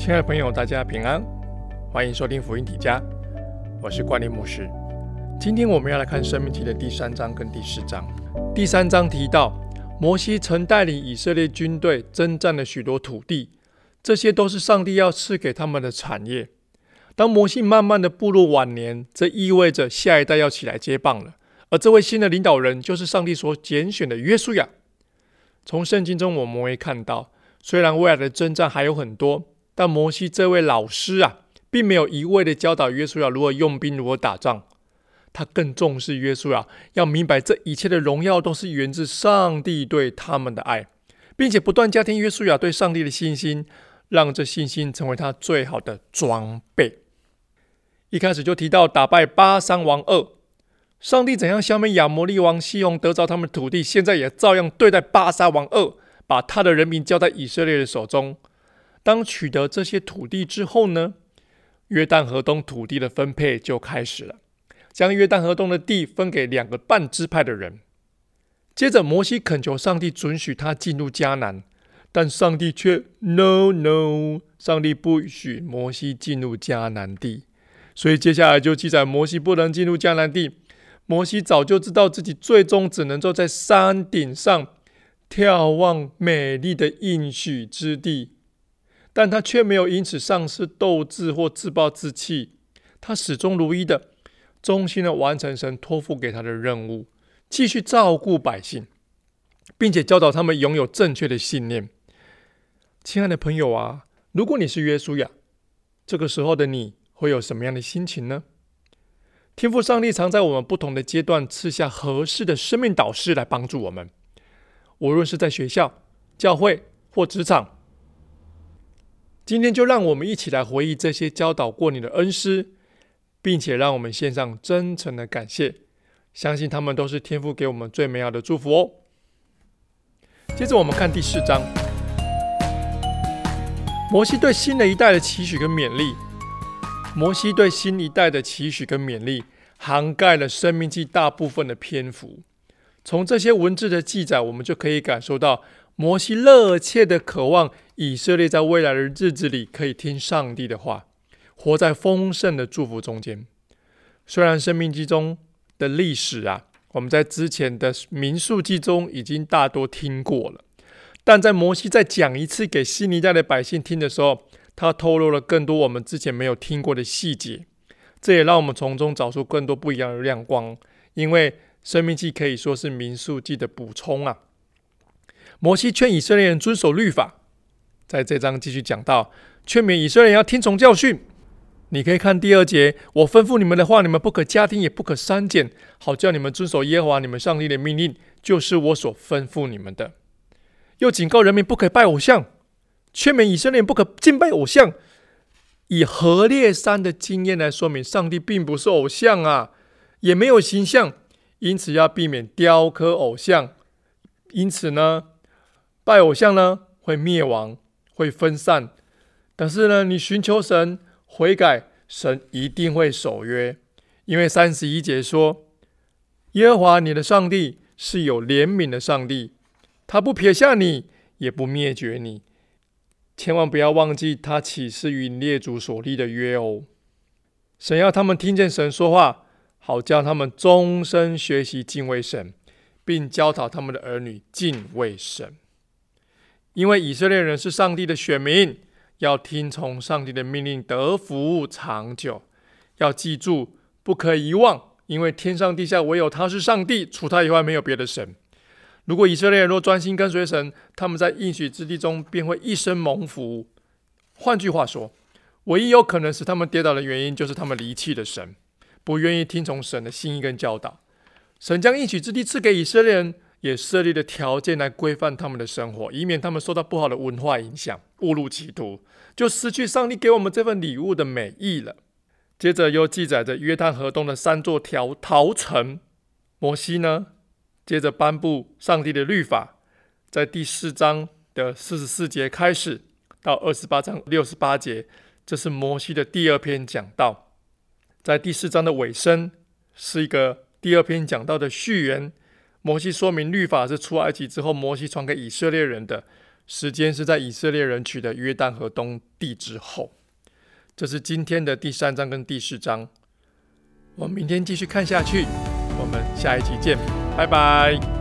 亲爱的朋友，大家平安，欢迎收听福音体家，我是关林牧师。今天我们要来看《生命记》的第三章跟第四章。第三章提到，摩西曾带领以色列军队征战了许多土地，这些都是上帝要赐给他们的产业。当摩西慢慢的步入晚年，这意味着下一代要起来接棒了。而这位新的领导人，就是上帝所拣选的约书亚。从圣经中我们会看到，虽然未来的征战还有很多。但摩西这位老师啊，并没有一味的教导约书亚如何用兵、如何打仗，他更重视约书亚要明白这一切的荣耀都是源自上帝对他们的爱，并且不断加添约书亚对上帝的信心，让这信心成为他最好的装备。一开始就提到打败巴山王二，上帝怎样消灭亚摩利王西宏，得着他们土地，现在也照样对待巴沙王二，把他的人民交在以色列的手中。当取得这些土地之后呢，约旦河东土地的分配就开始了，将约旦河东的地分给两个半支派的人。接着，摩西恳求上帝准许他进入迦南，但上帝却 no no，上帝不许摩西进入迦南地。所以接下来就记载摩西不能进入迦南地。摩西早就知道自己最终只能坐在山顶上眺望美丽的应许之地。但他却没有因此丧失斗志或自暴自弃，他始终如一的、忠心的完成神托付给他的任务，继续照顾百姓，并且教导他们拥有正确的信念。亲爱的朋友啊，如果你是约书亚，这个时候的你会有什么样的心情呢？天赋上帝常在我们不同的阶段赐下合适的生命导师来帮助我们，无论是在学校、教会或职场。今天就让我们一起来回忆这些教导过你的恩师，并且让我们献上真诚的感谢。相信他们都是天父给我们最美好的祝福哦。接着我们看第四章，摩西对新的一代的期许跟勉励。摩西对新一代的期许跟勉励，涵盖了生命记大部分的篇幅。从这些文字的记载，我们就可以感受到。摩西热切的渴望以色列在未来的日子里可以听上帝的话，活在丰盛的祝福中间。虽然生命记中的历史啊，我们在之前的民数记中已经大多听过了，但在摩西再讲一次给新一代的百姓听的时候，他透露了更多我们之前没有听过的细节。这也让我们从中找出更多不一样的亮光，因为生命记可以说是民数记的补充啊。摩西劝以色列人遵守律法，在这章继续讲到劝勉以色列人要听从教训。你可以看第二节，我吩咐你们的话，你们不可加听，也不可删减，好叫你们遵守耶和华你们上帝的命令，就是我所吩咐你们的。又警告人民不可拜偶像，劝勉以色列人不可敬拜偶像。以何烈山的经验来说明，上帝并不是偶像啊，也没有形象，因此要避免雕刻偶像。因此呢？拜偶像呢，会灭亡，会分散。但是呢，你寻求神悔改，神一定会守约。因为三十一节说，耶和华你的上帝是有怜悯的上帝，他不撇下你，也不灭绝你。千万不要忘记他启示与列祖所立的约哦。神要他们听见神说话，好叫他们终身学习敬畏神，并教导他们的儿女敬畏神。因为以色列人是上帝的选民，要听从上帝的命令，得福长久。要记住，不可遗忘，因为天上地下唯有他是上帝，除他以外没有别的神。如果以色列人若专心跟随神，他们在应许之地中便会一生蒙福。换句话说，唯一有可能使他们跌倒的原因，就是他们离弃了神，不愿意听从神的心意跟教导。神将应许之地赐给以色列人。也设立了条件来规范他们的生活，以免他们受到不好的文化影响，误入歧途，就失去上帝给我们这份礼物的美意了。接着又记载着约旦河东的三座条陶城。摩西呢，接着颁布上帝的律法，在第四章的四十四节开始到二十八章六十八节，这是摩西的第二篇讲道。在第四章的尾声，是一个第二篇讲道的序言。摩西说明律法是出埃及之后，摩西传给以色列人的，时间是在以色列人取得约旦河东地之后。这是今天的第三章跟第四章，我们明天继续看下去。我们下一集见，拜拜。